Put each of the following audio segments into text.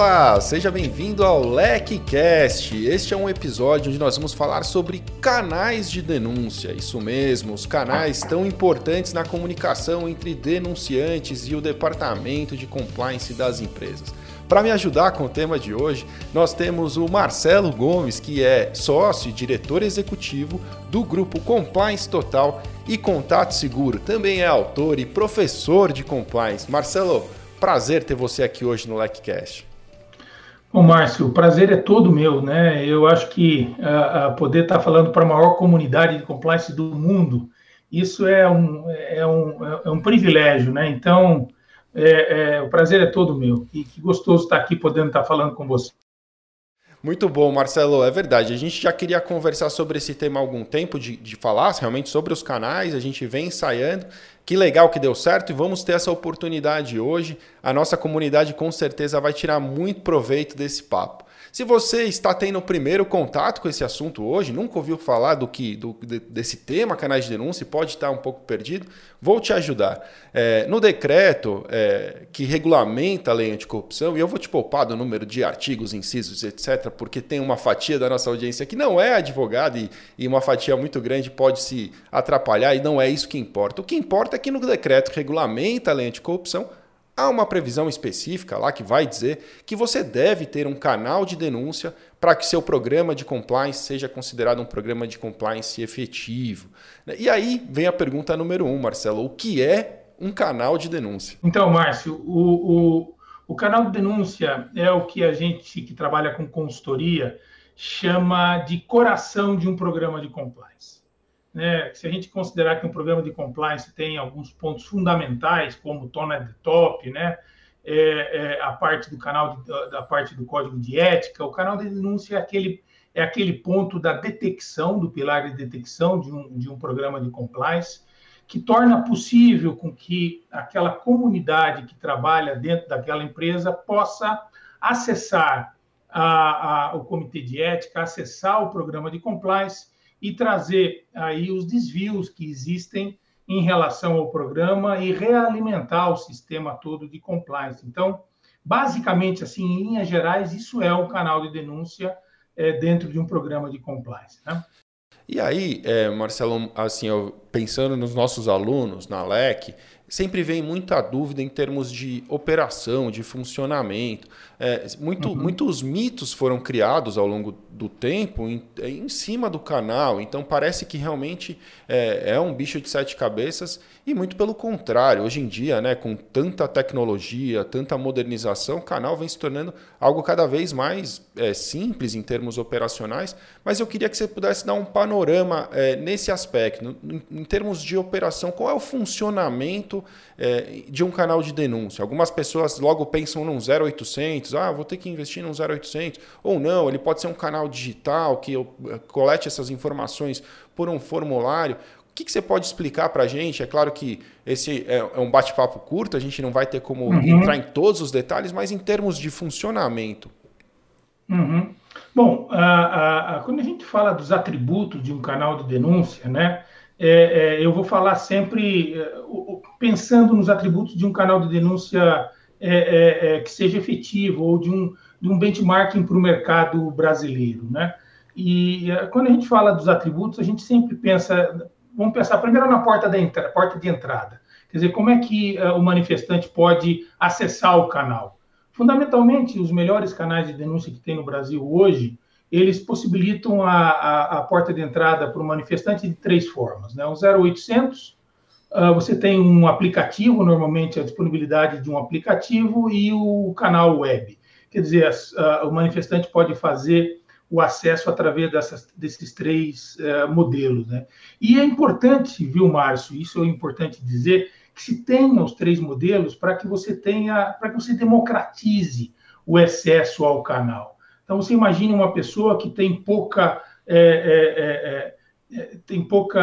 Olá, seja bem-vindo ao LecCast. Este é um episódio onde nós vamos falar sobre canais de denúncia. Isso mesmo, os canais tão importantes na comunicação entre denunciantes e o departamento de compliance das empresas. Para me ajudar com o tema de hoje, nós temos o Marcelo Gomes, que é sócio e diretor executivo do grupo Compliance Total e Contato Seguro. Também é autor e professor de compliance. Marcelo, prazer ter você aqui hoje no LecCast. Bom, Márcio, o prazer é todo meu, né? Eu acho que uh, poder estar falando para a maior comunidade de compliance do mundo, isso é um, é um, é um privilégio, né? Então, é, é, o prazer é todo meu. E que gostoso estar aqui podendo estar falando com você. Muito bom, Marcelo. É verdade. A gente já queria conversar sobre esse tema há algum tempo, de, de falar realmente sobre os canais. A gente vem ensaiando. Que legal que deu certo e vamos ter essa oportunidade hoje. A nossa comunidade com certeza vai tirar muito proveito desse papo. Se você está tendo o primeiro contato com esse assunto hoje, nunca ouviu falar do que do, desse tema, canais de denúncia, pode estar um pouco perdido, vou te ajudar. É, no decreto é, que regulamenta a lei anticorrupção, e eu vou te poupar do número de artigos, incisos, etc., porque tem uma fatia da nossa audiência que não é advogada e, e uma fatia muito grande pode se atrapalhar, e não é isso que importa. O que importa é que no decreto que regulamenta a lei anticorrupção, Há uma previsão específica lá que vai dizer que você deve ter um canal de denúncia para que seu programa de compliance seja considerado um programa de compliance efetivo. E aí vem a pergunta número um, Marcelo: o que é um canal de denúncia? Então, Márcio, o, o, o canal de denúncia é o que a gente que trabalha com consultoria chama de coração de um programa de compliance. Né? Se a gente considerar que um programa de compliance tem alguns pontos fundamentais, como tona de top, né? É, é, a parte do canal, de, da parte do código de ética, o canal de denúncia é aquele, é aquele ponto da detecção, do pilar de detecção de um, de um programa de compliance, que torna possível com que aquela comunidade que trabalha dentro daquela empresa possa acessar a, a, o comitê de ética, acessar o programa de compliance e trazer aí os desvios que existem em relação ao programa e realimentar o sistema todo de compliance. Então, basicamente, assim, em linhas gerais, isso é o canal de denúncia é, dentro de um programa de compliance. Né? E aí, é, Marcelo, assim, eu, pensando nos nossos alunos na LEC, sempre vem muita dúvida em termos de operação, de funcionamento. É, muito, uhum. Muitos mitos foram criados ao longo do tempo em, em cima do canal, então parece que realmente é, é, um bicho de sete cabeças e muito pelo contrário. Hoje em dia, né, com tanta tecnologia, tanta modernização, o canal vem se tornando algo cada vez mais é, simples em termos operacionais, mas eu queria que você pudesse dar um panorama é, nesse aspecto, em, em termos de operação, qual é o funcionamento é, de um canal de denúncia. Algumas pessoas logo pensam num 0800, ah, vou ter que investir num 0800, ou não, ele pode ser um canal digital que eu eh, colete essas informações por um formulário. O que, que você pode explicar para a gente? É claro que esse é, é um bate-papo curto, a gente não vai ter como uhum. entrar em todos os detalhes, mas em termos de funcionamento. Uhum. Bom, a, a, quando a gente fala dos atributos de um canal de denúncia, né, é, é, eu vou falar sempre é, pensando nos atributos de um canal de denúncia é, é, é que seja efetivo ou de um, de um benchmarking para o mercado brasileiro, né? E quando a gente fala dos atributos, a gente sempre pensa, vamos pensar primeiro na porta, da entra, porta de entrada. Quer dizer, como é que o manifestante pode acessar o canal? Fundamentalmente, os melhores canais de denúncia que tem no Brasil hoje eles possibilitam a, a, a porta de entrada para o manifestante de três formas. Né? O 0800, uh, você tem um aplicativo, normalmente a disponibilidade de um aplicativo, e o canal web. Quer dizer, uh, o manifestante pode fazer o acesso através dessas, desses três uh, modelos. Né? E é importante, viu, Márcio, isso é importante dizer, que se tenha os três modelos para que você tenha, para que você democratize o acesso ao canal. Então, você imagine uma pessoa que tem pouca, é, é, é, tem pouca,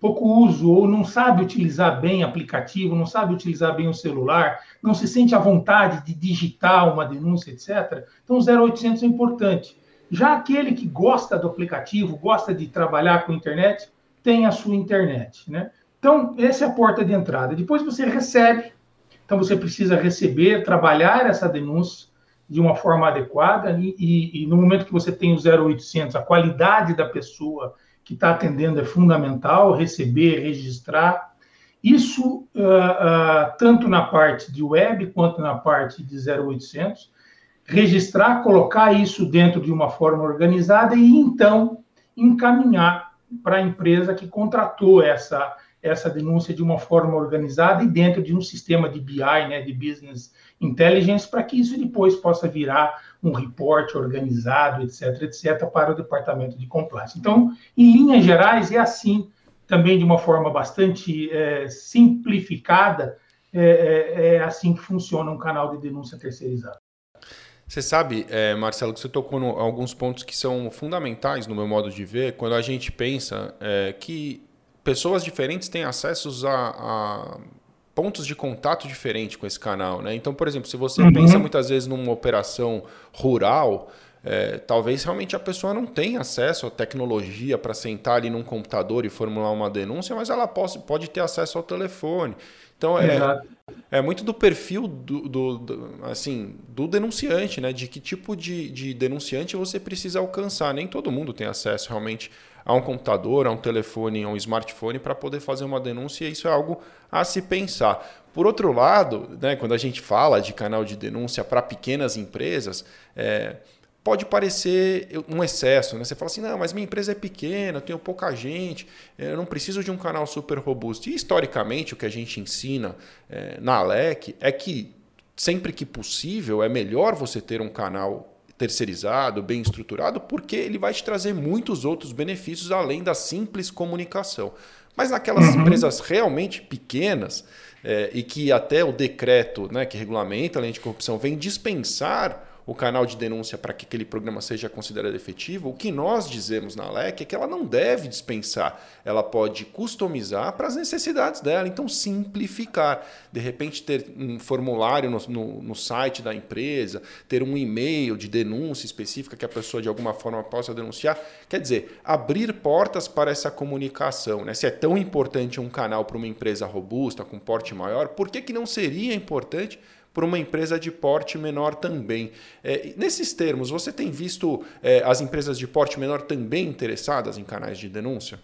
pouco uso ou não sabe utilizar bem aplicativo, não sabe utilizar bem o celular, não se sente à vontade de digitar uma denúncia, etc. Então, o 0800 é importante. Já aquele que gosta do aplicativo, gosta de trabalhar com internet, tem a sua internet, né? Então, essa é a porta de entrada. Depois você recebe, então você precisa receber, trabalhar essa denúncia, de uma forma adequada, e, e, e no momento que você tem o 0800, a qualidade da pessoa que está atendendo é fundamental, receber, registrar. Isso, uh, uh, tanto na parte de web quanto na parte de 0800, registrar, colocar isso dentro de uma forma organizada e então encaminhar para a empresa que contratou essa, essa denúncia de uma forma organizada e dentro de um sistema de BI, né, de Business Intelligence, para que isso depois possa virar um reporte organizado, etc., etc., para o departamento de compliance. Então, em linhas gerais, é assim, também de uma forma bastante é, simplificada, é, é, é, assim que funciona um canal de denúncia terceirizado. Você sabe, é, Marcelo, que você tocou em alguns pontos que são fundamentais no meu modo de ver, quando a gente pensa é, que pessoas diferentes têm acessos a, a, pontos de contato diferentes com esse canal. Né? Então, por exemplo, se você uhum. pensa muitas vezes numa operação rural, é, talvez realmente a pessoa não tenha acesso à tecnologia para sentar ali num computador e formular uma denúncia, mas ela pode, pode ter acesso ao telefone. Então é, é muito do perfil do, do, do, assim, do denunciante, né? De que tipo de, de denunciante você precisa alcançar. Nem todo mundo tem acesso realmente a um computador, a um telefone, a um smartphone para poder fazer uma denúncia, e isso é algo a se pensar. Por outro lado, né, quando a gente fala de canal de denúncia para pequenas empresas, é, pode parecer um excesso. Né? Você fala assim, não, mas minha empresa é pequena, eu tenho pouca gente, eu não preciso de um canal super robusto. E historicamente, o que a gente ensina é, na Alec é que sempre que possível é melhor você ter um canal terceirizado, bem estruturado, porque ele vai te trazer muitos outros benefícios além da simples comunicação. Mas naquelas uhum. empresas realmente pequenas, é, e que até o decreto né, que regulamenta a lei de corrupção vem dispensar o canal de denúncia para que aquele programa seja considerado efetivo, o que nós dizemos na LEC é que ela não deve dispensar, ela pode customizar para as necessidades dela, então simplificar. De repente, ter um formulário no, no, no site da empresa, ter um e-mail de denúncia específica que a pessoa de alguma forma possa denunciar. Quer dizer, abrir portas para essa comunicação. Né? Se é tão importante um canal para uma empresa robusta, com porte maior, por que, que não seria importante? Para uma empresa de porte menor também. É, nesses termos, você tem visto é, as empresas de porte menor também interessadas em canais de denúncia?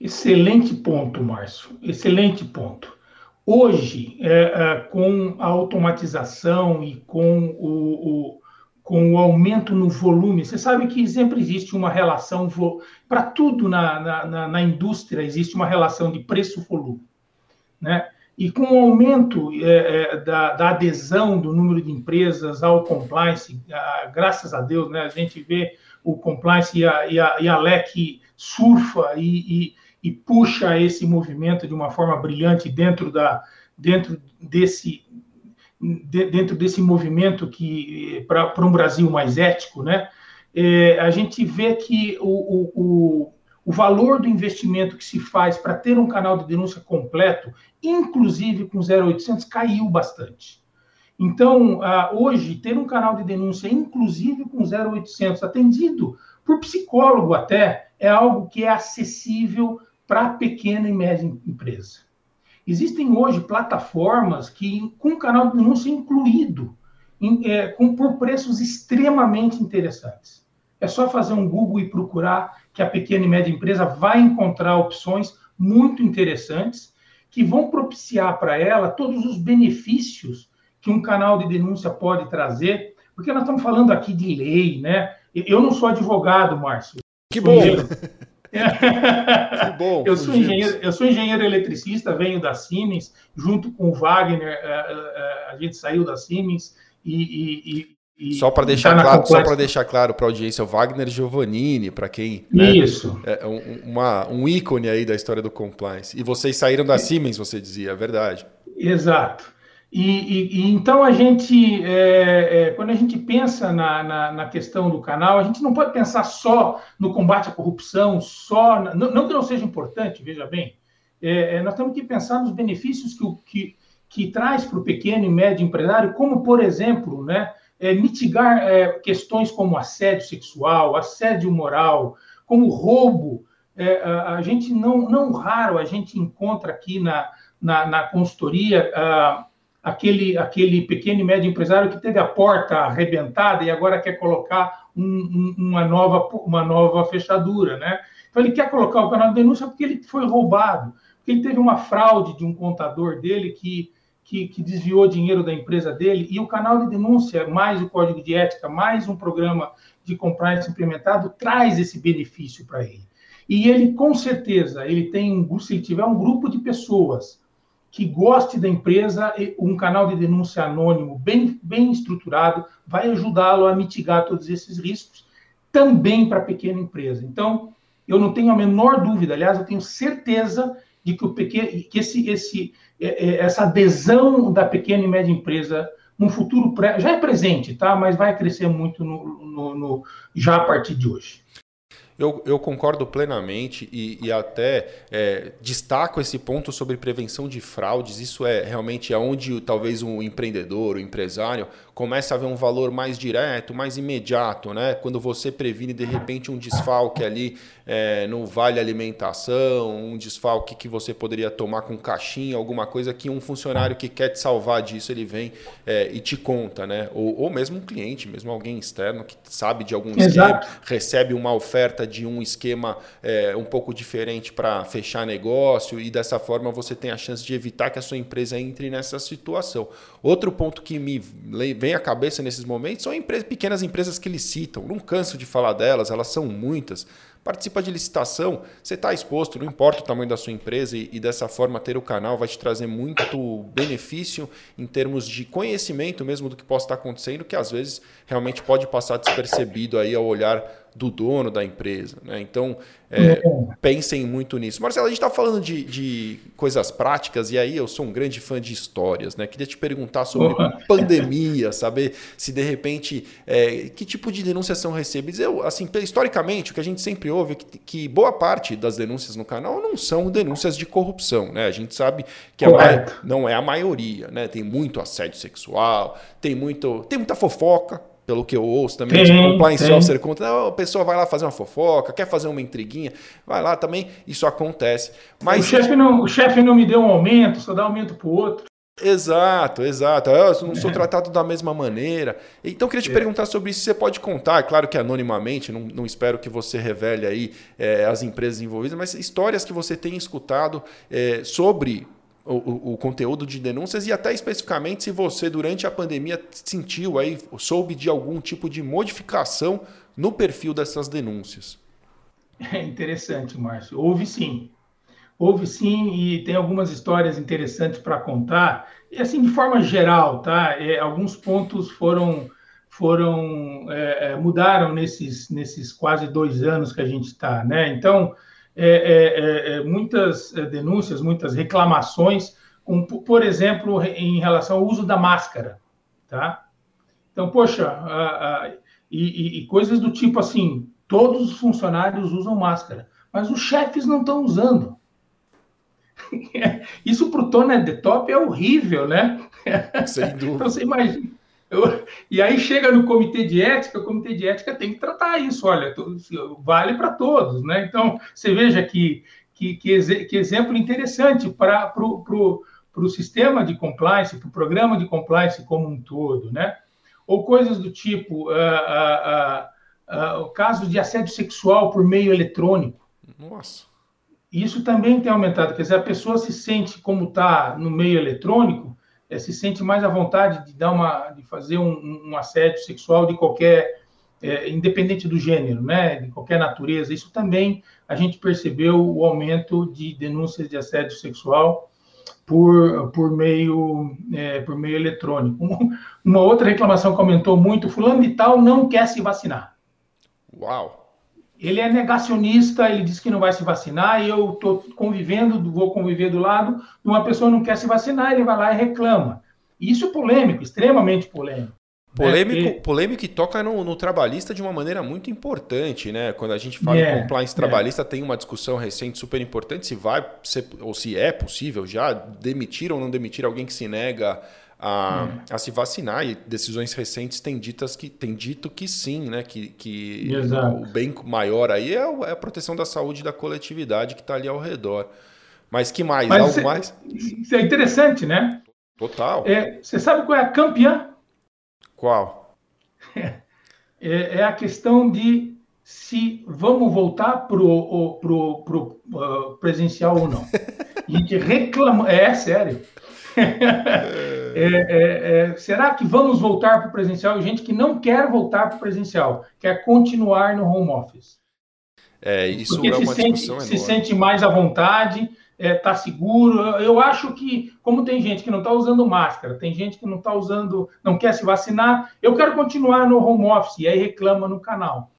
Excelente ponto, Márcio. Excelente ponto. Hoje, é, é com a automatização e com o, o, com o aumento no volume, você sabe que sempre existe uma relação, para tudo na, na, na, indústria, existe uma relação de preço-volume. Né? E com o aumento é, é, da, da, adesão do número de empresas ao compliance, a, graças a Deus, né, a gente vê o compliance e a, e a, e a LEC surfa e, e, puxa esse movimento de uma forma brilhante dentro, da, dentro, desse, de, dentro desse movimento que para um Brasil mais ético, né? É, a gente vê que o o valor do investimento que se faz para ter um canal de denúncia completo, inclusive com 0800, caiu bastante. Então, hoje, ter um canal de denúncia, inclusive com 0800, atendido por psicólogo até, é algo que é acessível para a pequena e média empresa. Existem hoje plataformas que, com canal de denúncia incluído, é, com, por preços extremamente interessantes. É só fazer um Google e procurar que a pequena e média empresa vai encontrar opções muito interessantes que vão propiciar para ela todos os benefícios que um canal de denúncia pode trazer, porque nós estamos falando aqui de lei, né? Eu não sou advogado, Márcio. Que bom! que bom! Eu sou, engenheiro, eu sou engenheiro eletricista, venho da Siemens, junto com o Wagner, eh, eh, eh, a gente saiu da Siemens e, e só para deixar, claro, só deixar claro para a audiência, o Wagner Giovannini, para quem. Né, Isso. É um, uma, um ícone aí da história do compliance. E vocês saíram da Siemens, você dizia, é verdade. Exato. E, e, e então a gente, é, é, quando a gente pensa na, na, na, questão do canal, a gente não pode pensar só no combate à corrupção, só. Não, não que não seja importante, veja bem. É, é nós temos que pensar nos benefícios que, que, que traz para o pequeno e médio empresário, como, por exemplo, né? É, mitigar é, questões como assédio sexual, assédio moral, como roubo. É, a, a, gente não, não raro a gente encontra aqui na, na, na consultoria a, aquele, aquele pequeno e médio empresário que teve a porta arrebentada e agora quer colocar um, um, uma, nova, uma nova fechadura, né? Então ele quer colocar o canal de denúncia porque ele foi roubado, porque ele teve uma fraude de um contador dele que, que, que desviou dinheiro da empresa dele e o canal de denúncia, mais o código de ética, mais um programa de compliance implementado, traz esse benefício para ele. E ele, com certeza, ele tem, se ele tiver um grupo de pessoas que goste da empresa, um canal de denúncia anônimo bem, bem estruturado vai ajudá-lo a mitigar todos esses riscos, também para a pequena empresa. Então, eu não tenho a menor dúvida, aliás, eu tenho certeza de que, o pequeno, que esse, esse, essa adesão da pequena e média empresa no futuro pré, já é presente, tá? Mas vai crescer muito no, no, no, já a partir de hoje. Eu, eu concordo plenamente e, e até é, destaco esse ponto sobre prevenção de fraudes. Isso é realmente aonde talvez um empreendedor, um empresário, começa a ver um valor mais direto, mais imediato, né? Quando você previne de repente um desfalque ali é, no vale alimentação, um desfalque que você poderia tomar com caixinha, alguma coisa que um funcionário que quer te salvar disso ele vem é, e te conta, né? Ou, ou mesmo um cliente, mesmo alguém externo que sabe de algum Exato. esquema, recebe uma oferta de um esquema é, um pouco diferente para fechar negócio e dessa forma você tem a chance de evitar que a sua empresa entre nessa situação. Outro ponto que me vem à cabeça nesses momentos são empresas, pequenas empresas que licitam. Não canso de falar delas, elas são muitas. Participa de licitação, você está exposto, não importa o tamanho da sua empresa, e, e, dessa forma ter o canal vai te trazer muito benefício em termos de conhecimento mesmo do que possa estar acontecendo, que às vezes realmente pode passar despercebido aí ao olhar do dono da empresa. Né? Então, é, pensem muito nisso. Marcelo, a gente está falando de, de, coisas práticas e aí eu sou um grande fã de histórias. Né? Queria te perguntar sobre pandemia, saber se de repente é, que tipo de denúncias são recebidas. Eu, assim, historicamente, o que a gente sempre ouve é que, que boa parte das denúncias no canal não são denúncias de corrupção. Né? A gente sabe que a, não é a maioria. Né? Tem muito assédio sexual, tem, muito, tem muita fofoca pelo que eu ouço também, tem, de compliance officer conta, a pessoa vai lá fazer uma fofoca, quer fazer uma intriguinha, vai lá também, isso acontece. Mas o chefe não, o chefe não me deu um aumento, só dá aumento para o outro. Exato, exato. Eu não sou é. tratado da mesma maneira. Então, eu queria te é. perguntar sobre isso. Você pode contar, claro que anonimamente, não, não espero que você revele aí é, as empresas envolvidas, mas histórias que você tem escutado é, sobre o, o, conteúdo de denúncias e até especificamente se você durante a pandemia sentiu aí, soube de algum tipo de modificação no perfil dessas denúncias. É interessante, Márcio. Houve sim. Houve sim e tem algumas histórias interessantes para contar. E assim, de forma geral, tá? É, alguns pontos foram foram é, é mudaram nesses nesses quase dois anos que a gente está, né? Então é, é, é, é muitas é, denúncias, muitas reclamações, com, por exemplo, em relação ao uso da máscara, tá? Então, poxa, a, a, e, e, coisas do tipo assim, todos os funcionários usam máscara, mas os chefes não estão usando. Isso para o Tony de Top é horrível, né? Sem dúvida. Então, você imagina, eu, e aí chega no comitê de ética, o comitê de ética tem que tratar isso, olha, vale para todos, né? Então, você veja que, que, que, que exemplo interessante para o sistema de compliance, para o programa de compliance como um todo, né? Ou coisas do tipo, uh, uh, uh, o caso de assédio sexual por meio eletrônico. Nossa. Isso também tem aumentado, quer dizer, a pessoa se sente como está no meio eletrônico, é, se sente mais à vontade de dar uma, de fazer um, um assédio sexual de qualquer, é, independente do gênero, né, de qualquer natureza. Isso também a gente percebeu o aumento de denúncias de assédio sexual por, por meio é, por meio eletrônico. Uma outra reclamação que aumentou muito: fulano de tal não quer se vacinar. Uau! Ele é negacionista, ele diz que não vai se vacinar, e eu estou convivendo, vou conviver do lado de uma pessoa que não quer se vacinar, ele vai lá e reclama. Isso é polêmico, extremamente polêmico. Polêmico, né? polêmico que toca no, no, trabalhista de uma maneira muito importante, né? Quando a gente fala é, em compliance é. trabalhista, é. tem uma discussão recente super importante se vai ser, ou se é possível já demitir ou não demitir alguém que se nega a, hum. a se vacinar e decisões recentes têm, ditas que, têm dito que sim, né? que, que o bem maior aí é, é, a proteção da saúde da coletividade que está ali ao redor. Mas que mais? Mas Algo isso, mais? Isso é interessante, né? Total. É, você sabe qual é a campeã? Qual? É, é a questão de se vamos voltar para o pro, pro, uh, presencial ou não. A gente reclama. É, sério. é, é, é, será que vamos voltar para o presencial? E gente que não quer voltar para o presencial, quer continuar no home office. É, isso Porque é se uma sente, se enorme. sente mais à vontade, está seguro. Eu acho que, como tem gente que não está usando máscara, tem gente que não está usando, não quer se vacinar, eu quero continuar no home office, e aí reclama no canal.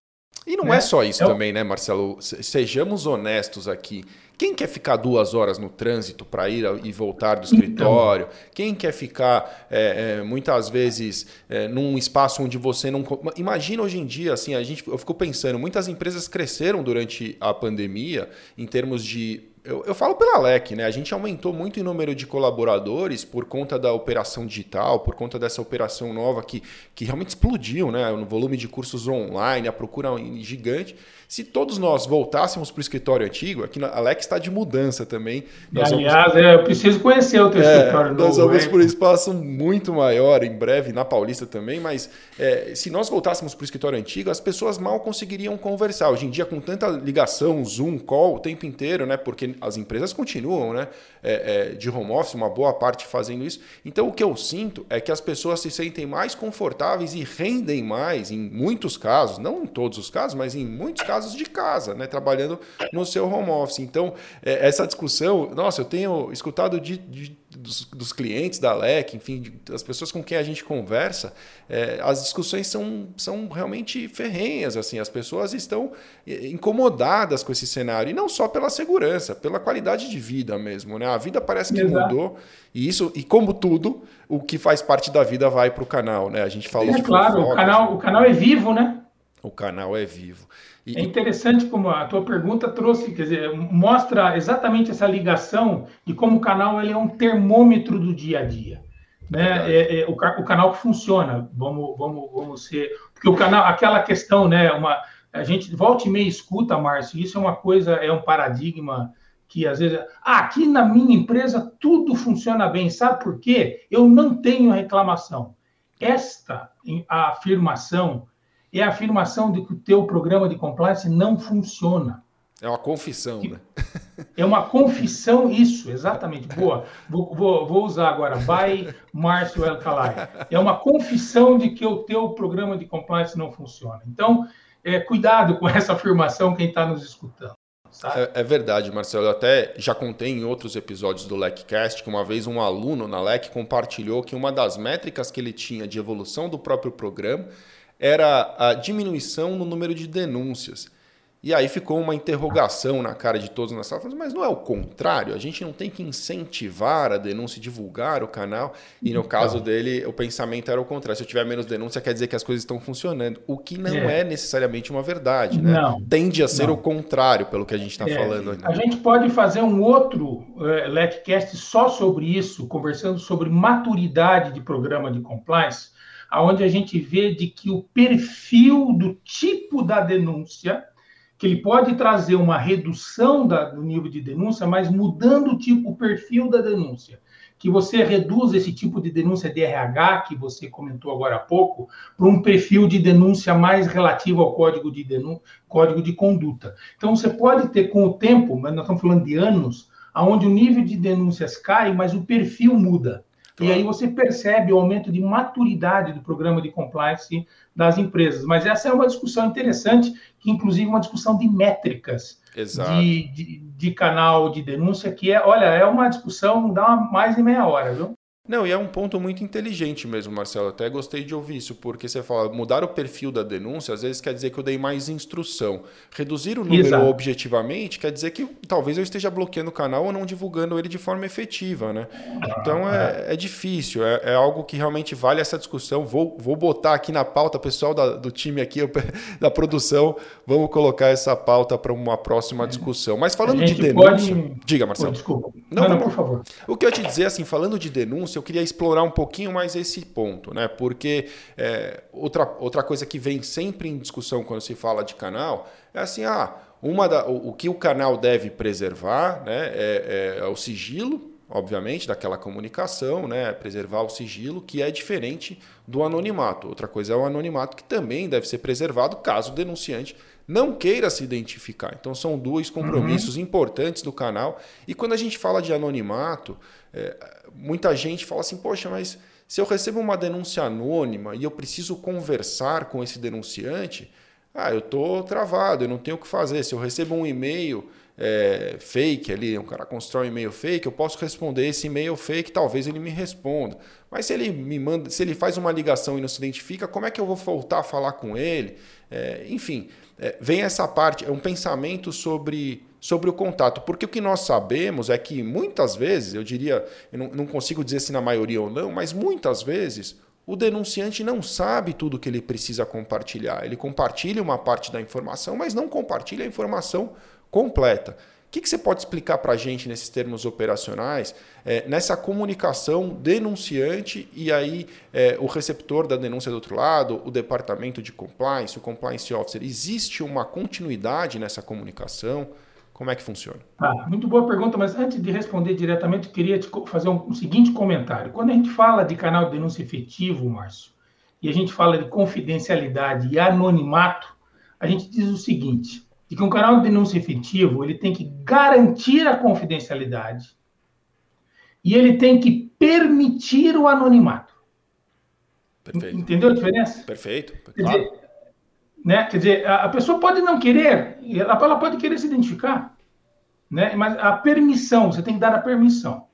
E não né? é só isso Eu- também, né, Marcelo? Se- Sejamos honestos aqui. Quem quer ficar duas horas no trânsito para ir e voltar do Então. escritório? Quem quer ficar é, é, muitas vezes é, num espaço onde você não. Imagina hoje em dia, assim, a gente, eu fico pensando, muitas empresas cresceram durante a pandemia em termos de. Eu, eu falo pela LEC, né? A gente aumentou muito o número de colaboradores por conta da operação digital, por conta dessa operação nova que, que realmente explodiu, né? No volume de cursos online, a procura gigante. Se todos nós voltássemos para o escritório antigo, aqui na a LEC está de mudança também. Nós vamos- Aliás, é, eu preciso conhecer o teu é, escritório nós novo. vamos hein? por um espaço muito maior, em breve, na Paulista também, mas é, se nós voltássemos para o escritório antigo, as pessoas mal conseguiriam conversar. Hoje em dia, com tanta ligação, Zoom, call o tempo inteiro, né? Porque as empresas continuam né? é, é, de home office, uma boa parte fazendo isso. Então, o que eu sinto é que as pessoas se sentem mais confortáveis e rendem mais, em muitos casos, não em todos os casos, mas em muitos casos de casa, né? Trabalhando no seu home office. Então, é, essa discussão, nossa, eu tenho escutado de, de- dos, dos clientes da LEC, enfim, de- das pessoas com quem a gente conversa, é, as discussões são, são realmente ferrenhas, assim, as pessoas estão é, incomodadas com esse cenário, e não só pela segurança, pela qualidade de vida mesmo, né? A vida parece que Exato. mudou, e isso, e como tudo, o que faz parte da vida vai para o canal, né? A gente falou É de claro, o fofocas, canal, o canal é vivo, né? O canal é vivo. E, É interessante como a tua pergunta trouxe, quer dizer, mostra exatamente essa ligação de como o canal ele é um termômetro do dia a dia. Né? É, é, o, o canal que funciona, vamos, vamos, vamos ser. Porque o canal, aquela questão, né? Uma, a gente volta e meia escuta, Márcio, isso é uma coisa, é um paradigma que às vezes. Ah, aqui na minha empresa tudo funciona bem, sabe por quê? Eu não tenho reclamação. Esta afirmação é a afirmação de que o teu programa de compliance não funciona. é uma confissão, né? É uma confissão, isso, exatamente. Boa. Vou, vou, vou usar agora. By Márcio El. É uma confissão de que o teu programa de compliance não funciona. Então, é, cuidado com essa afirmação quem está nos escutando. sabe? É, é verdade, Marcelo. Eu até já contei em outros episódios do LECcast que uma vez um aluno na LEC compartilhou que uma das métricas que ele tinha de evolução do próprio programa era a diminuição no número de denúncias. E aí ficou uma interrogação na cara de todos na sala, falando, mas não é o contrário? A gente não tem que incentivar a denúncia, divulgar o canal? E no caso dele, o pensamento era o contrário. Se eu tiver menos denúncia, quer dizer que as coisas estão funcionando. O que não é, É. necessariamente uma verdade, né? Não. Tende a ser Não. o contrário, pelo que a gente está É, falando. né? A gente pode fazer um outro é, LECcast só sobre isso, conversando sobre maturidade de programa de compliance, aonde a gente vê de que o perfil do tipo da denúncia, que ele pode trazer uma redução da- do nível de denúncia, mas mudando o tipo, o perfil da denúncia. Que você reduz esse tipo de denúncia de RH, que você comentou agora há pouco, para um perfil de denúncia mais relativo ao código de, denú código de conduta. Então, você pode ter, com o tempo, mas nós estamos falando de anos, onde o nível de denúncias cai, mas o perfil muda. E aí você percebe o aumento de maturidade do programa de compliance das empresas. Mas essa é uma discussão interessante, que inclusive é uma discussão de métricas de, de, de canal de denúncia, que é, olha, é uma discussão, dá mais de meia hora, viu? Não, e é um ponto muito inteligente mesmo, Marcelo. Até gostei de ouvir isso, porque você fala, mudar o perfil da denúncia, às vezes quer dizer que eu dei mais instrução. Reduzir o número Exato. objetivamente quer dizer que talvez eu esteja bloqueando o canal ou não divulgando ele de forma efetiva, né? Então é, é difícil, é, é algo que realmente vale essa discussão. Vou, vou botar aqui na pauta, pessoal da- do time aqui, da produção, vamos colocar essa pauta para uma próxima discussão. Mas falando de denúncia. pode- Diga, Pô, Marcelo. desculpa. Não, Não, não, vamos- por favor. O que eu ia te dizer, assim, falando de denúncia, eu queria explorar um pouquinho mais esse ponto, né? Porque é, outra, outra coisa que vem sempre em discussão quando se fala de canal é assim, ah, uma da, o, o que o canal deve preservar né, é, é o sigilo obviamente, daquela comunicação, né? preservar o sigilo, que é diferente do anonimato. Outra coisa é o anonimato, que também deve ser preservado caso o denunciante não queira se identificar. Então, são dois compromissos uhum. importantes do canal. E quando a gente fala de anonimato, é, muita gente fala assim: poxa, mas se eu recebo uma denúncia anônima e eu preciso conversar com esse denunciante, ah, eu estou travado, eu não tenho o que fazer. Se eu recebo um e-mail é, fake ali, um cara constrói um e-mail fake, eu posso responder esse e-mail fake, talvez ele me responda. Mas se ele me manda, se ele faz uma ligação e não se identifica, como é que eu vou voltar a falar com ele? É, enfim, é, vem essa parte, é um pensamento sobre, sobre o contato. Porque o que nós sabemos é que muitas vezes, eu diria, eu não, não consigo dizer se na maioria ou não, mas muitas vezes o denunciante não sabe tudo que ele precisa compartilhar. Ele compartilha uma parte da informação, mas não compartilha a informação completa. O que, que você pode explicar para a gente nesses termos operacionais, é, nessa comunicação denunciante e aí é, o receptor da denúncia do outro lado, o departamento de compliance, o compliance officer? Existe uma continuidade nessa comunicação? Como é que funciona? Ah, muito boa pergunta, mas antes de responder diretamente, queria te fazer um, um seguinte comentário. Quando a gente fala de canal de denúncia efetivo, Márcio, e a gente fala de confidencialidade e anonimato, a gente diz o seguinte: de que um canal de denúncia efetivo ele tem que garantir a confidencialidade e ele tem que permitir o anonimato. Perfeito. Entendeu a diferença? Perfeito. Claro. dizer, né? Quer dizer, a pessoa pode não querer, ela pode querer se identificar, né? mas a permissão, você tem que dar a permissão.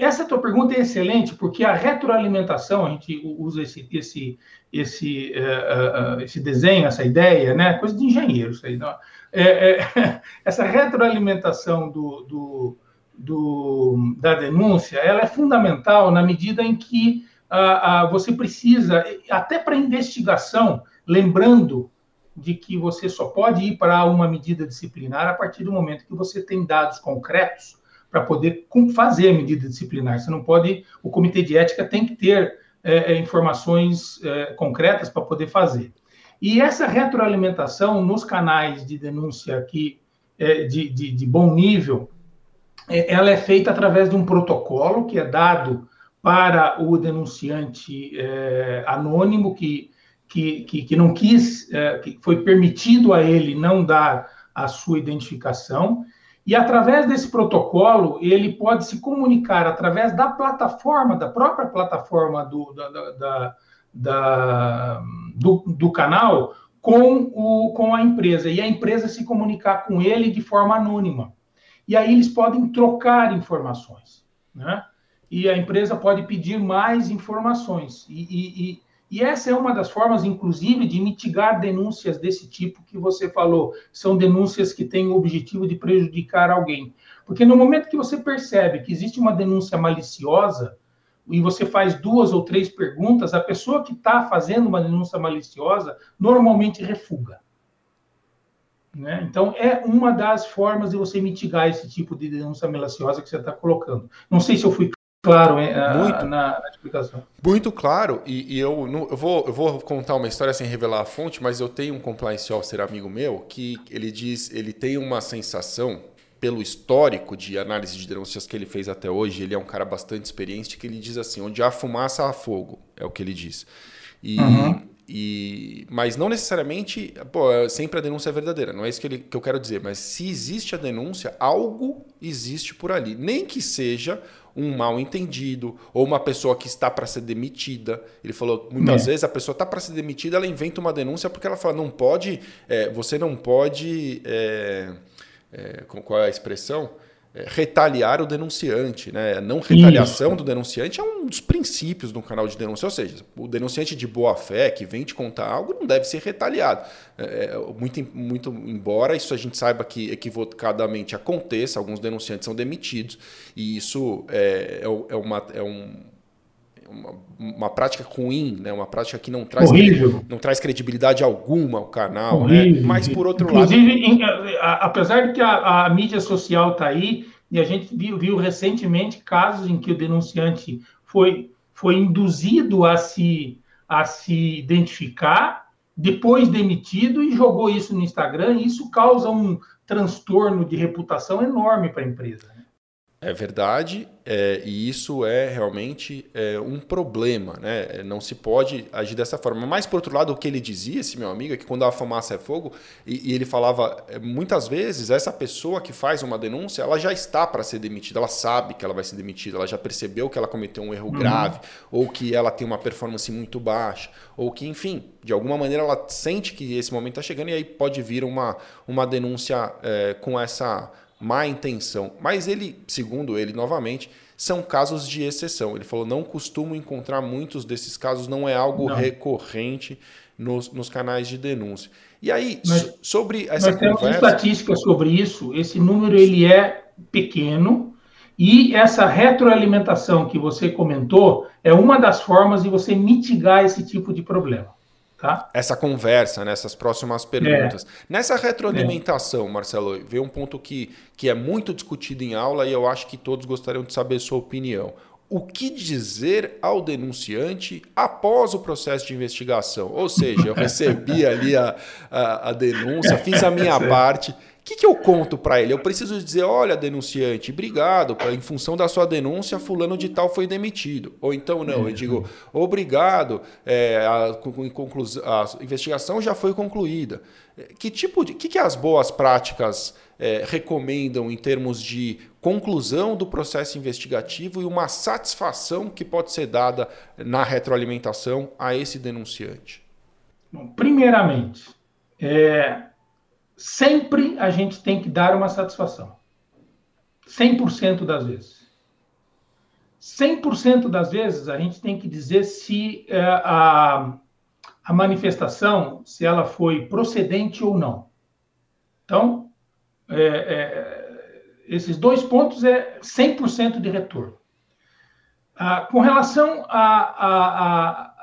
Essa tua pergunta é excelente, porque a retroalimentação, a gente usa esse, esse, esse, uh, uh, esse desenho, essa ideia, né? coisa de engenheiro, isso aí. Não? É, é, essa retroalimentação do, do, do, da denúncia, ela é fundamental na medida em que uh, você precisa, até para investigação, lembrando de que você só pode ir para uma medida disciplinar a partir do momento que você tem dados concretos para poder fazer a medida disciplinar. Você não pode, o comitê de ética tem que ter é, é, informações é, concretas para poder fazer. E essa retroalimentação nos canais de denúncia aqui é, de, de, de, bom nível, é, ela é feita através de um protocolo que é dado para o denunciante é, anônimo que, que, que, que, não quis, que foi permitido a ele não dar a sua identificação, e através desse protocolo, ele pode se comunicar através da plataforma, da própria plataforma do, da, da, da, do, do, canal, com, o, com a empresa. E a empresa se comunicar com ele de forma anônima. E aí eles podem trocar informações. Né? E a empresa pode pedir mais informações. E, e, e essa é uma das formas, inclusive, de mitigar denúncias desse tipo que você falou. São denúncias que têm o objetivo de prejudicar alguém. Porque no momento que você percebe que existe uma denúncia maliciosa, e você faz duas ou três perguntas, a pessoa que está fazendo uma denúncia maliciosa normalmente refuga. Né? Então, é uma das formas de você mitigar esse tipo de denúncia maliciosa que você está colocando. Não sei se eu fui claro muito, na, na, explicação. Muito claro, e, e eu, não, eu, vou, eu vou contar uma história sem revelar a fonte, mas eu tenho um compliance officer amigo meu que ele diz, ele tem uma sensação, pelo histórico de análise de denúncias que ele fez até hoje, ele é um cara bastante experiente, que ele diz assim, onde há fumaça, há fogo, é o que ele diz. E, uhum. E, mas não necessariamente, pô, sempre a denúncia é verdadeira, não é isso que, ele, que eu quero dizer, mas se existe a denúncia, algo existe por ali. Nem que seja um mal entendido ou uma pessoa que está para ser demitida. Ele falou muitas é. vezes a pessoa está para ser demitida, ela inventa uma denúncia porque ela fala não pode, é, você não pode, é, qual é a expressão? É, retaliar o denunciante, né? A não retaliação Isso. do denunciante é um dos princípios do canal de denúncia, ou seja, o denunciante de boa fé que vem te contar algo não deve ser retaliado. É, é, muito, muito embora isso a gente saiba que equivocadamente aconteça, alguns denunciantes são demitidos e isso é, é, é uma, é um uma, uma, prática ruim, né? uma prática que não traz, não traz credibilidade alguma ao canal. Né? Mas, por outro Inclusive, lado. Em, apesar de que a, a mídia social está aí, e a gente viu, viu, recentemente casos em que o denunciante foi, foi induzido a se, a se identificar, depois demitido e jogou isso no Instagram, e isso causa um transtorno de reputação enorme para a empresa. É verdade, é, e isso é realmente é, um problema, né? Não se pode agir dessa forma. Mas, por outro lado, o que ele dizia, esse meu amigo, é que quando a fumaça é fogo, e, e ele falava, é, muitas vezes, essa pessoa que faz uma denúncia, ela já está para ser demitida, ela sabe que ela vai ser demitida, ela já percebeu que ela cometeu um erro uhum. grave, ou que ela tem uma performance muito baixa, ou que, enfim, de alguma maneira ela sente que esse momento está chegando, e aí pode vir uma, uma denúncia é, com essa má intenção. Mas ele, segundo ele, novamente, são casos de exceção. Ele falou: não costumo encontrar muitos desses casos, não é algo não. recorrente nos, nos canais de denúncia. E aí, nós, sobre essa nós conversa... temos estatísticas sobre isso. Esse número ele é pequeno e essa retroalimentação que você comentou é uma das formas de você mitigar esse tipo de problema. Tá? Essa conversa, nessas né, próximas perguntas. É. Nessa retroalimentação, é. Marcelo, veio um ponto que, que é muito discutido em aula e eu acho que todos gostariam de saber sua opinião. O que dizer ao denunciante após o processo de investigação? Ou seja, eu recebi ali a, a, a denúncia, fiz a minha parte que, que eu conto para ele? Eu preciso dizer, olha, denunciante, obrigado, em função da sua denúncia, fulano de tal foi demitido. Ou então não, eu digo, obrigado, é, a, a, investigação já foi concluída. Que tipo de, que, que as boas práticas é, recomendam em termos de conclusão do processo investigativo e uma satisfação que pode ser dada na retroalimentação a esse denunciante? Bom, primeiramente, é, sempre a gente tem que dar uma satisfação. 100% das vezes. 100% das vezes a gente tem que dizer se é, a, a manifestação, se ela foi procedente ou não. Então, é, é, esses dois pontos é 100% de retorno. Ah, com relação a, a, a,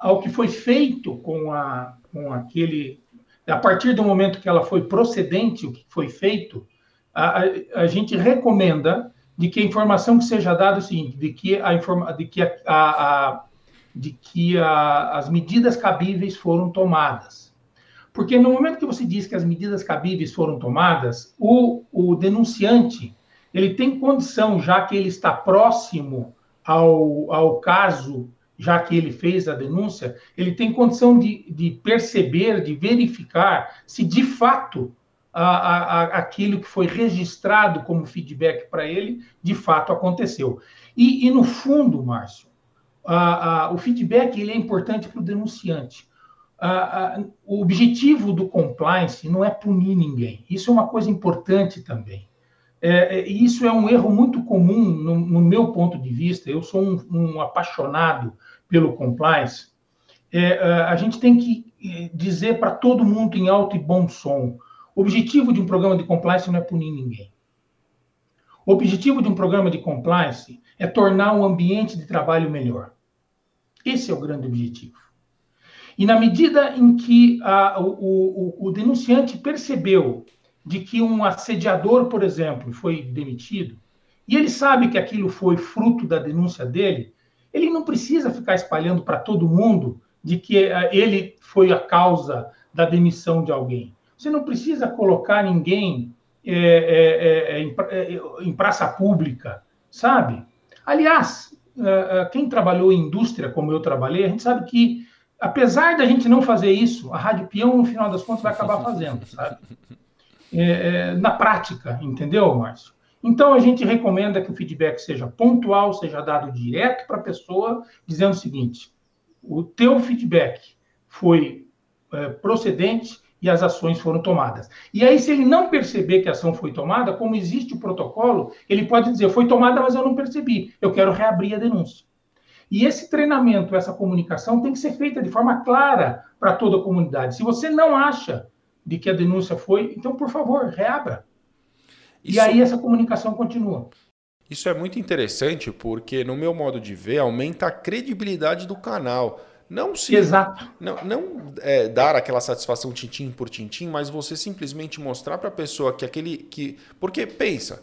ao que foi feito com, a, com aquele a partir do momento que ela foi procedente, o que foi feito, a, a gente recomenda de que a informação que seja dada é o seguinte, de que, a, informa, de que, a, a de que as medidas cabíveis foram tomadas. Porque no momento que você diz que as medidas cabíveis foram tomadas, o, o denunciante ele tem condição, já que ele está próximo ao, ao caso já que ele fez a denúncia, ele tem condição de, de perceber, de verificar se de fato a, a, aquilo que foi registrado como feedback para ele, de fato aconteceu. E, e no fundo, Márcio, a, o feedback ele é importante para o denunciante. o objetivo do compliance não é punir ninguém. Isso é uma coisa importante também. É, é, isso é um erro muito comum no, no meu ponto de vista. Eu sou um, um apaixonado pelo compliance. É, é a gente tem que é, dizer para todo mundo em alto e bom som: o objetivo de um programa de compliance não é punir ninguém. O objetivo de um programa de compliance é tornar o ambiente de trabalho melhor. Esse é o grande objetivo. E na medida em que a, o, o, o denunciante percebeu de que um assediador, por exemplo, foi demitido, e ele sabe que aquilo foi fruto da denúncia dele, ele não precisa ficar espalhando para todo mundo de que eh, ele foi a causa da demissão de alguém. Você não precisa colocar ninguém é, é, é, em, praça pública, sabe? Aliás, quem trabalhou em indústria como eu trabalhei, a gente sabe que, apesar da gente não fazer isso, a Rádio Peão, no final das contas, vai acabar fazendo, sabe? É, é, na prática, entendeu, Márcio? Então, a gente recomenda que o feedback seja pontual, seja dado direto para a pessoa, dizendo o seguinte: o teu feedback foi é, procedente e as ações foram tomadas. E aí, se ele não perceber que a ação foi tomada, como existe o protocolo, ele pode dizer: foi tomada, mas eu não percebi, eu quero reabrir a denúncia. E esse treinamento, essa comunicação tem que ser feita de forma clara para toda a comunidade. Se você não acha de que a denúncia foi, então, por favor, reabra. Isso... E aí essa comunicação continua. Isso é muito interessante porque, no meu modo de ver, aumenta a credibilidade do canal. Não se, Exato. Não, não é, dar aquela satisfação tintim por tintim, mas você simplesmente mostrar para a pessoa que aquele. que Porque pensa,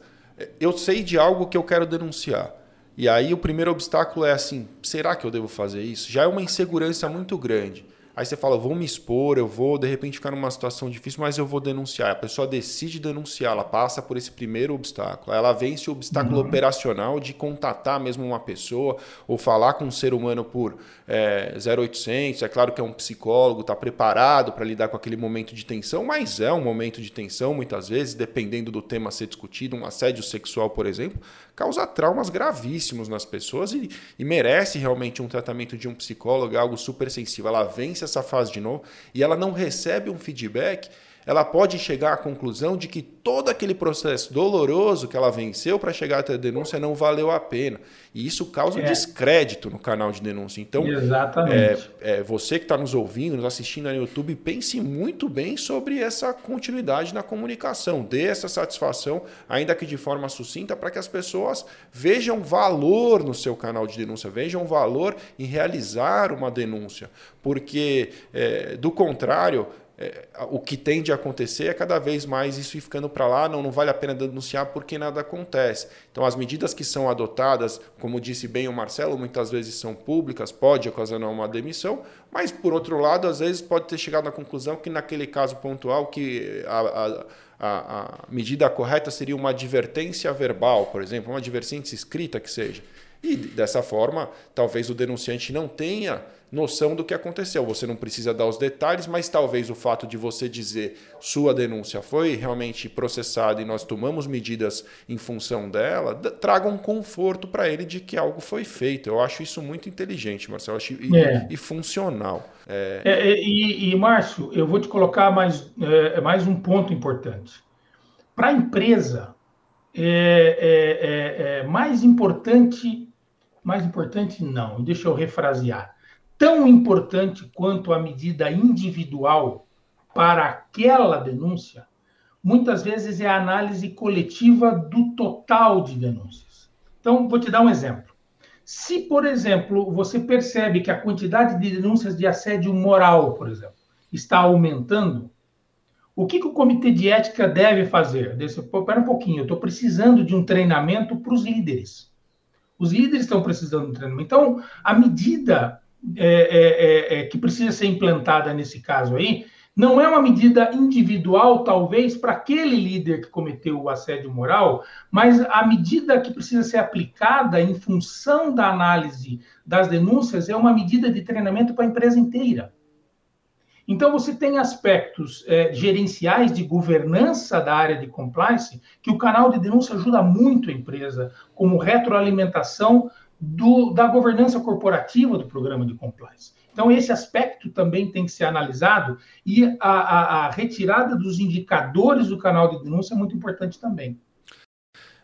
eu sei de algo que eu quero denunciar. E aí o primeiro obstáculo é assim: será que eu devo fazer isso? Já é uma insegurança muito grande. Aí você fala, vou me expor, eu vou de repente ficar numa situação difícil, mas eu vou denunciar. A pessoa decide denunciar, ela passa por esse primeiro obstáculo. Ela vence o obstáculo uhum. operacional de contatar mesmo uma pessoa ou falar com um ser humano por é, 0800. É claro que é um psicólogo, está preparado para lidar com aquele momento de tensão, mas é um momento de tensão muitas vezes, dependendo do tema a ser discutido. Um assédio sexual, por exemplo, causa traumas gravíssimos nas pessoas e, e merece realmente um tratamento de um psicólogo, é algo super sensível. Ela vence essa fase de novo e ela não recebe um feedback ela pode chegar à conclusão de que todo aquele processo doloroso que ela venceu para chegar até a denúncia não valeu a pena. E isso causa é. descrédito no canal de denúncia. Então, Exatamente. É, é você que está nos ouvindo, nos assistindo no YouTube, pense muito bem sobre essa continuidade na comunicação. Dê essa satisfação, ainda que de forma sucinta, para que as pessoas vejam valor no seu canal de denúncia, vejam valor em realizar uma denúncia. Porque, é, do contrário, é, o que tende a acontecer é cada vez mais isso ir ficando para lá, não, não vale a pena denunciar porque nada acontece. Então, as medidas que são adotadas, como disse bem o Marcelo, muitas vezes são públicas, pode ocasionar uma demissão, mas, por outro lado, às vezes pode ter chegado à conclusão que, naquele caso pontual, que a, a, a, a medida correta seria uma advertência verbal, por exemplo, uma advertência escrita que seja. E, dessa forma, talvez o denunciante não tenha noção do que aconteceu. Você não precisa dar os detalhes, mas talvez o fato de você dizer sua denúncia foi realmente processada e nós tomamos medidas em função dela, traga um conforto para ele de que algo foi feito. Eu acho isso muito inteligente, Marcelo, acho, e, é. e funcional. É... É, e, e, Márcio, eu vou te colocar mais, é, mais um ponto importante. Para a empresa, é, é, é mais importante, mais importante não, deixa eu refrasear tão importante quanto a medida individual para aquela denúncia, muitas vezes é a análise coletiva do total de denúncias. Então, vou te dar um exemplo. Se, por exemplo, você percebe que a quantidade de denúncias de assédio moral, por exemplo, está aumentando, o que, que o comitê de ética deve fazer? Espera um pouquinho, eu estou precisando de um treinamento para os líderes. Os líderes estão precisando de treinamento. Então, a medida é, é, é, é, que precisa ser implantada nesse caso aí, não é uma medida individual, talvez, para aquele líder que cometeu o assédio moral, mas a medida que precisa ser aplicada em função da análise das denúncias é uma medida de treinamento para a empresa inteira. Então, você tem aspectos é, gerenciais de governança da área de compliance que o canal de denúncia ajuda muito a empresa, como retroalimentação do, da governança corporativa do programa de compliance. Então, esse aspecto também tem que ser analisado e a, a, a retirada dos indicadores do canal de denúncia é muito importante também.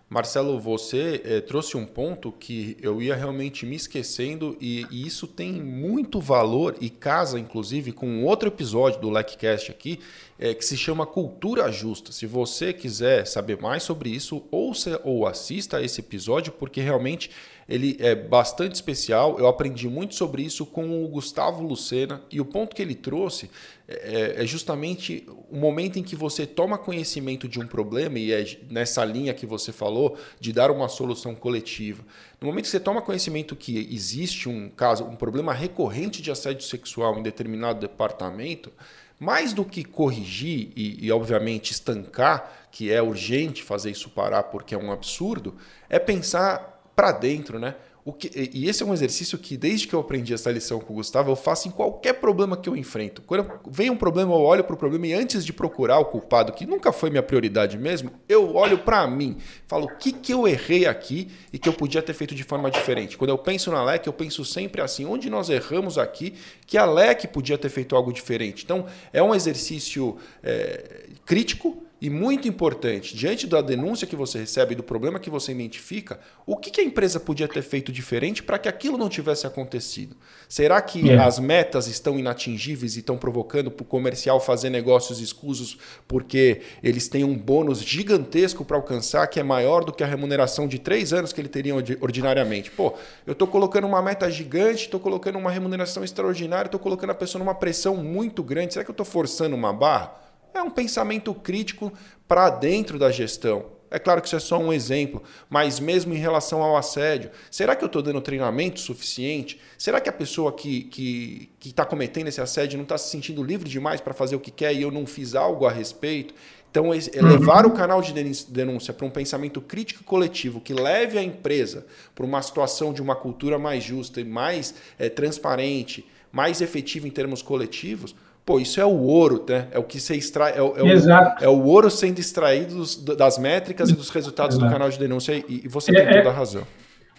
Marcelo, você eh, trouxe um ponto que eu ia realmente me esquecendo e, e, isso tem muito valor e casa, inclusive, com outro episódio do LecCast aqui, eh, que se chama Cultura Justa. Se você quiser saber mais sobre isso, ouça ou assista a esse episódio, porque realmente ele é bastante especial. Eu aprendi muito sobre isso com o Gustavo Lucena e o ponto que ele trouxe é, é, justamente o momento em que você toma conhecimento de um problema e é nessa linha que você falou de dar uma solução coletiva. No momento que você toma conhecimento que existe um caso, um problema recorrente de assédio sexual em determinado departamento, mais do que corrigir e, e, obviamente, estancar, que é urgente fazer isso parar porque é um absurdo, é pensar para dentro, né? O que, e esse é um exercício que, desde que eu aprendi essa lição com o Gustavo, eu faço em qualquer problema que eu enfrento. Quando vem um problema, eu olho para o problema e antes de procurar o culpado, que nunca foi minha prioridade mesmo, eu olho para mim, falo o que, que eu errei aqui e que eu podia ter feito de forma diferente. Quando eu penso na LEC, eu penso sempre assim: onde nós erramos aqui, que a LEC podia ter feito algo diferente. Então, é um exercício é, crítico e muito importante, diante da denúncia que você recebe, do problema que você identifica, o que, a empresa podia ter feito diferente para que aquilo não tivesse acontecido? Será que é. as metas estão inatingíveis e estão provocando para o comercial fazer negócios escusos porque eles têm um bônus gigantesco para alcançar que é maior do que a remuneração de três anos que ele teria ordinariamente? Pô, eu estou colocando uma meta gigante, estou colocando uma remuneração extraordinária, estou colocando a pessoa numa pressão muito grande. Será que eu estou forçando uma barra? É um pensamento crítico para dentro da gestão. É claro que isso é só um exemplo, mas mesmo em relação ao assédio, será que eu estou dando treinamento suficiente? Será que a pessoa que está que, que tá cometendo esse assédio não está se sentindo livre demais para fazer o que quer e eu não fiz algo a respeito? Então, é levar o canal de denúncia para um pensamento crítico e coletivo que leve a empresa para uma situação de uma cultura mais justa e mais é, transparente, mais efetiva em termos coletivos, pô, isso é o ouro, né? É o que você extrai, é, o, é, o, é o ouro sendo extraído dos, das métricas e dos resultados Exato. do canal de denúncia, e, e você é, tem toda a razão.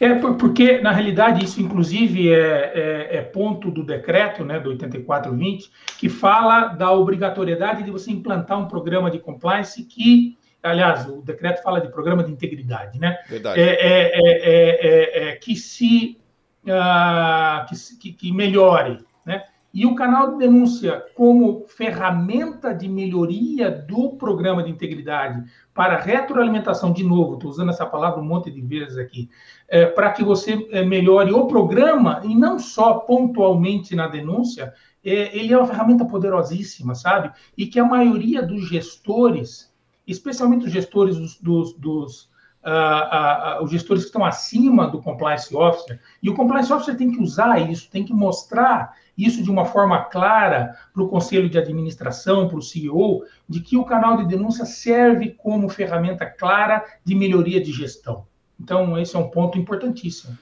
É porque, na realidade, isso inclusive é, é, é, ponto do decreto né, do 8420, que fala da obrigatoriedade de você implantar um programa de compliance que, aliás, o decreto fala de programa de integridade, né? Verdade. É, é, é, é que se uh, que, que melhore, né? E o canal de denúncia, como ferramenta de melhoria do programa de integridade para retroalimentação, de novo, estou usando essa palavra um monte de vezes aqui, é, para que você é, melhore o programa e não só pontualmente na denúncia, é, ele é uma ferramenta poderosíssima, sabe? E que a maioria dos gestores, especialmente os gestores dos, dos, dos Uh, uh, uh, os gestores que estão acima do compliance officer, e o compliance officer tem que usar isso, tem que mostrar isso de uma forma clara para o conselho de administração, para o CEO, de que o canal de denúncia serve como ferramenta clara de melhoria de gestão. Então, esse é um ponto importantíssimo.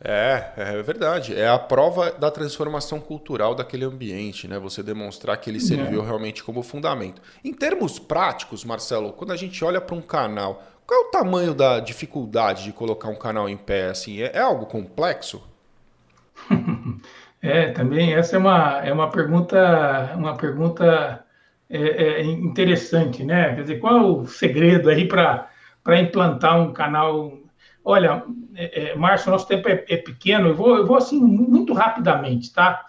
É, é verdade. É a prova da transformação cultural daquele ambiente, né? Você demonstrar que ele serviu é. realmente como fundamento. Em termos práticos, Marcelo, quando a gente olha para um canal, qual é o tamanho da dificuldade de colocar um canal em pé? Assim, é, é algo complexo? É, também essa é uma, é uma pergunta, uma pergunta é, é interessante, né? Quer dizer, qual é o segredo aí para implantar um canal? Olha, é, é, Márcio, nosso tempo é, é, pequeno, eu vou, eu vou assim muito rapidamente, tá?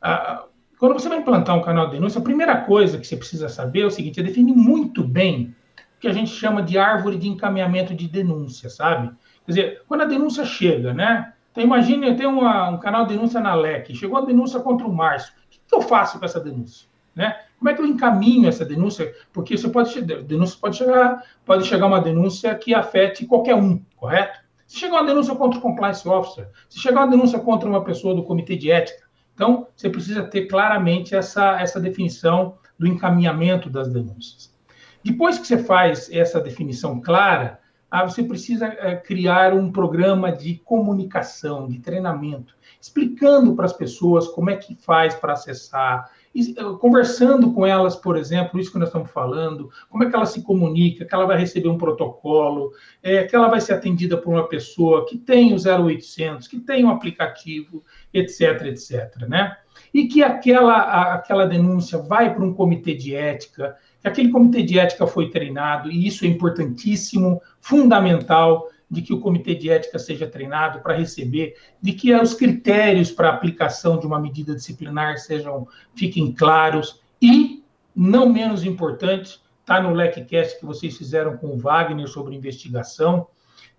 Ah, quando você vai implantar um canal de denúncia, a primeira coisa que você precisa saber é o seguinte: é definir muito bem o que a gente chama de árvore de encaminhamento de denúncia, sabe? Quer dizer, quando a denúncia chega, né? Então, imagine, eu tenho uma, um canal de denúncia na LEC, chegou a denúncia contra o Márcio. O que, eu faço com essa denúncia? Né? Como é que eu encaminho essa denúncia? Porque você pode denúncia pode chegar, pode chegar uma denúncia que afete qualquer um, correto? Se chegar uma denúncia contra o compliance officer, se chegar uma denúncia contra uma pessoa do comitê de ética, então você precisa ter claramente essa, essa definição do encaminhamento das denúncias. Depois que você faz essa definição clara, ah, você precisa é, criar um programa de comunicação, de treinamento, explicando para as pessoas como é que faz para acessar, eh, conversando com elas, por exemplo, isso que nós estamos falando, como é que ela se comunica, que ela vai receber um protocolo, é, que ela vai ser atendida por uma pessoa que tem o 0800, que tem um aplicativo, etc, etc, né? E que aquela, aquela denúncia vai para um comitê de ética, aquele comitê de ética foi treinado, e isso é importantíssimo, fundamental, de que o comitê de ética seja treinado para receber, de que os critérios para aplicação de uma medida disciplinar sejam fiquem claros e, não menos importante, está no LECCast que vocês fizeram com o Wagner sobre investigação,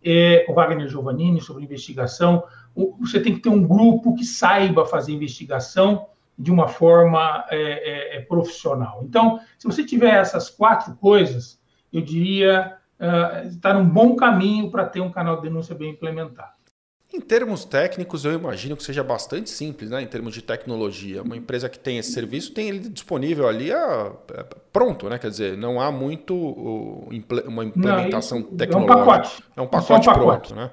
é, o Wagner Giovannini sobre investigação. Você tem que ter um grupo que saiba fazer investigação de uma forma é, é, é, profissional. Então, se você tiver essas quatro coisas, eu diria uh, está num bom caminho para ter um canal de denúncia bem implementado. Em termos técnicos, eu imagino que seja bastante simples, né? Em termos de tecnologia, uma empresa que tem esse serviço tem ele disponível ali a, a, pronto, né? Quer dizer, não há muito uma implementação não, tecnológica. É um pacote. É um pacote, é um pacote. pronto, né?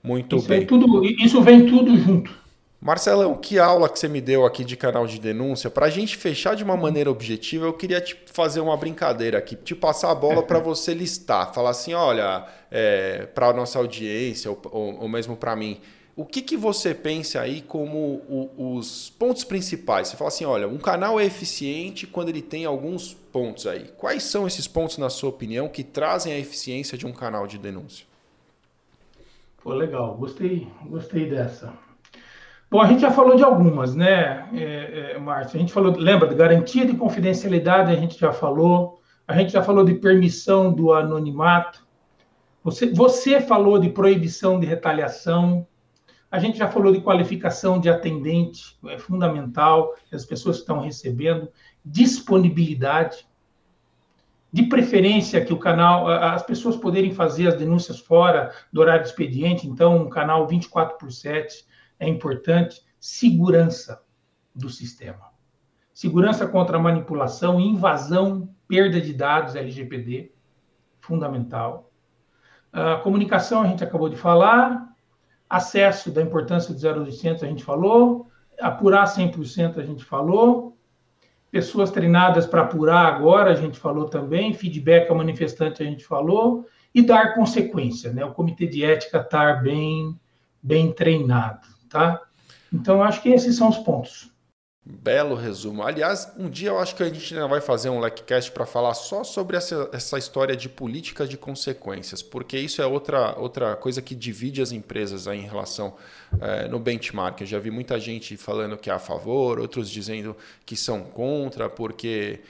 Muito isso bem. Tudo, isso vem tudo junto. Marcelão, que aula que você me deu aqui de canal de denúncia. Para a gente fechar de uma maneira objetiva, eu queria te fazer uma brincadeira aqui, te passar a bola para você listar, falar assim, olha, é, para a nossa audiência ou, ou, ou mesmo para mim, o que, que você pensa aí como o, os pontos principais? Você fala assim, olha, um canal é eficiente quando ele tem alguns pontos aí. Quais são esses pontos, na sua opinião, que trazem a eficiência de um canal de denúncia? Pô, legal, gostei, gostei dessa. Bom, a gente já falou de algumas, né, é, é, Márcio? A gente falou, lembra, de garantia de confidencialidade, a gente já falou. A gente já falou de permissão do anonimato. Você, você falou de proibição de retaliação. A gente já falou de qualificação de atendente, é fundamental, as pessoas que estão recebendo. Disponibilidade. de preferência que o canal, as pessoas poderem fazer as denúncias fora do horário expediente, então um canal 24 por 7 é importante. Segurança do sistema. Segurança contra manipulação, invasão, perda de dados, LGPD, fundamental. A comunicação a gente acabou de falar, acesso da importância do 0800 a gente falou, apurar 100% a gente falou, pessoas treinadas para apurar agora, a gente falou também, feedback ao manifestante, a gente falou, e dar consequência, né? O comitê de ética estar bem, bem treinado, tá? Então, acho que esses são os pontos. Belo resumo. Aliás, um dia eu acho que a gente ainda vai fazer um LECCast para falar só sobre essa, essa história de política de consequências, porque isso é outra, outra coisa que divide as empresas aí em relação é, no benchmark. Eu já vi muita gente falando que é a favor, outros dizendo que são contra, porque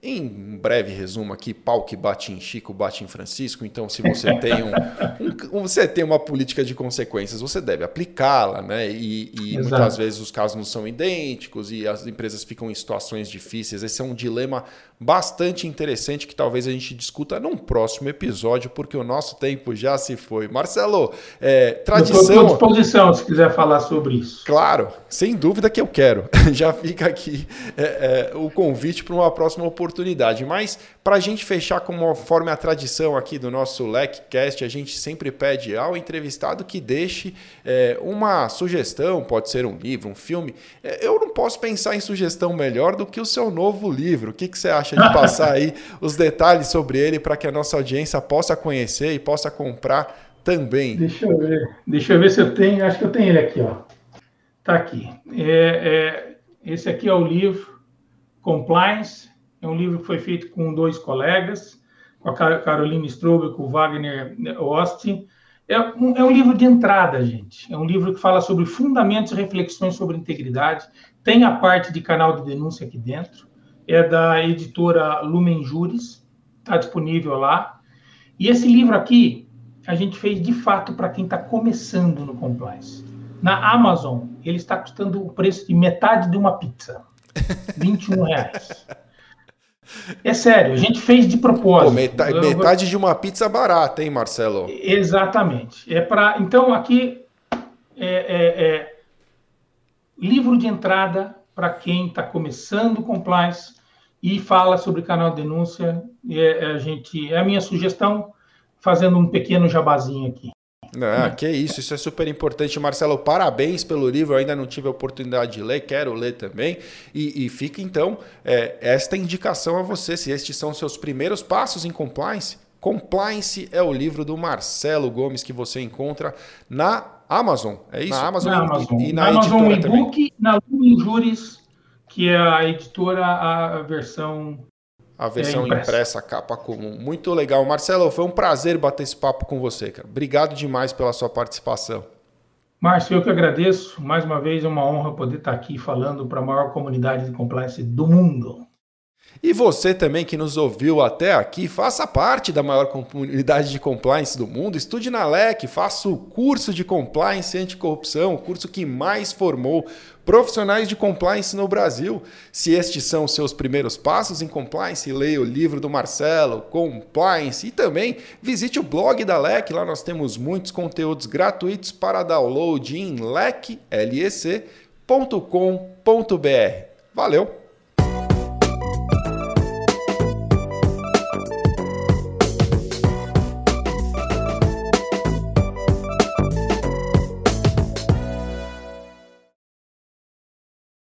em breve resumo aqui, pau que bate em Chico, bate em Francisco. Então, se você tem, um, um você tem uma política de consequências, você deve aplicá-la, né? E, e muitas vezes os casos não são idênticos e as empresas ficam em situações difíceis. Esse é um dilema bastante interessante que talvez a gente discuta num próximo episódio, porque o nosso tempo já se foi. Marcelo, é, tradição. Estou à disposição se quiser falar sobre isso. Claro, sem dúvida que eu quero. já fica aqui é, é, o convite para uma próxima oportunidade. Mas para a gente fechar conforme a tradição aqui do nosso LECcast, a gente sempre pede ao entrevistado que deixe é, uma sugestão, pode ser um livro, um filme. É, eu não posso pensar em sugestão melhor do que o seu novo livro. O que, que você acha? De passar aí os detalhes sobre ele para que a nossa audiência possa conhecer e possa comprar também. Deixa eu ver, deixa eu ver se eu tenho, acho que eu tenho ele aqui, ó. Tá aqui. É, é, esse aqui é o livro Compliance. É um livro que foi feito com dois colegas, com a Carolina Strobe e com o Wagner Austin. É um, é um, livro de entrada, gente. É um livro que fala sobre fundamentos e reflexões sobre integridade. Tem a parte de canal de denúncia aqui dentro é da editora Lumen Juris, está disponível lá. E esse livro aqui a gente fez de fato para quem está começando no compliance. Na Amazon, ele está custando o preço de metade de uma pizza. 21 reais. É sério, a gente fez de propósito. Pô, metade, metade de uma pizza barata, hein, Marcelo? Exatamente. É para então aqui é, é, é livro de entrada para quem está começando compliance e fala sobre canal de denúncia. É, a gente, é a minha sugestão, fazendo um pequeno jabazinho aqui. Ah, que isso, isso é super importante. Marcelo, parabéns pelo livro. Eu ainda não tive a oportunidade de ler, quero ler também. E, e fica então é, esta indicação a você, se estes são seus primeiros passos em compliance. Compliance é o livro do Marcelo Gomes que você encontra na Amazon. É isso? Na Amazon, na Amazon. e, e na, na Amazon editora também. Na Lumen Juris que é a editora, a versão. A versão é impressa. impressa, capa comum. Muito legal. Marcelo, foi um prazer bater esse papo com você, cara. Obrigado demais pela sua participação. Márcio, eu que agradeço. Mais uma vez, é uma honra poder estar aqui falando para a maior comunidade de compliance do mundo. E você também que nos ouviu até aqui, faça parte da maior comunidade de compliance do mundo, estude na LEC, faça o curso de compliance anticorrupção, o curso que mais formou profissionais de compliance no Brasil. Se estes são seus primeiros passos em compliance, leia o livro do Marcelo, Compliance, e também visite o blog da LEC, lá nós temos muitos conteúdos gratuitos para download em lec.com.br. Valeu!